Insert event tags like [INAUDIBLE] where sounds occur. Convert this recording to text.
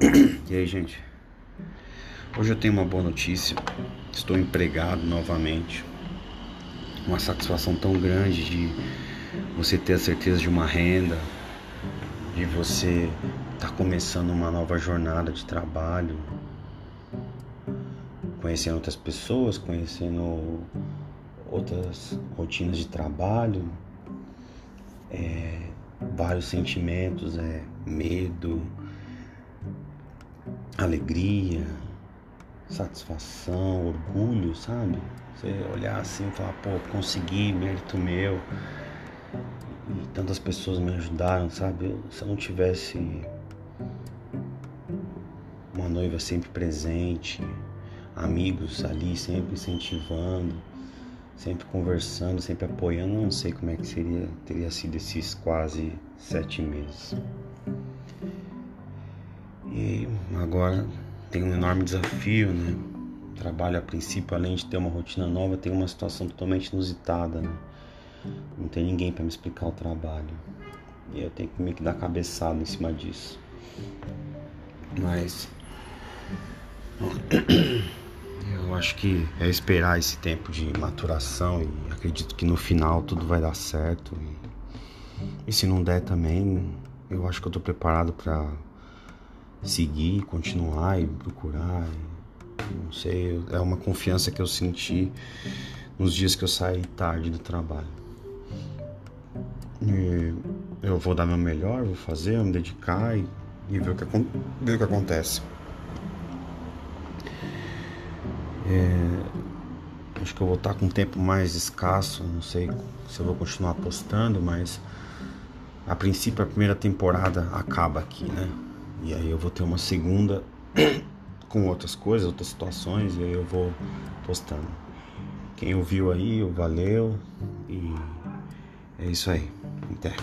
E aí, gente? Hoje eu tenho uma boa notícia. Estou empregado novamente. Uma satisfação tão grande de você ter a certeza de uma renda, de você estar tá começando uma nova jornada de trabalho, conhecendo outras pessoas, conhecendo outras rotinas de trabalho, é, vários sentimentos, é medo, alegria, satisfação, orgulho, sabe? Você olhar assim e falar, pô, consegui, mérito meu. E tantas pessoas me ajudaram, sabe? Se eu não tivesse uma noiva sempre presente, amigos ali sempre incentivando, sempre conversando, sempre apoiando, não sei como é que seria, teria sido esses quase sete meses. E agora tem um enorme desafio, né? Trabalho a princípio, além de ter uma rotina nova, tem uma situação totalmente inusitada, né? Não tem ninguém para me explicar o trabalho. E eu tenho que meio que dar cabeçada em cima disso. Mas [CLEARS THROAT] eu acho que é esperar esse tempo de maturação e acredito que no final tudo vai dar certo. E, e se não der também, eu acho que eu tô preparado para seguir, continuar e procurar. Não sei, é uma confiança que eu senti nos dias que eu saí tarde do trabalho. E eu vou dar meu melhor, vou fazer, vou me dedicar e, e ver, o que, ver o que acontece. É, acho que eu vou estar com um tempo mais escasso, não sei se eu vou continuar postando, mas a princípio a primeira temporada acaba aqui, né? E aí eu vou ter uma segunda [COUGHS] com outras coisas, outras situações, e aí eu vou postando. Quem ouviu aí, valeu. E é isso aí. Até.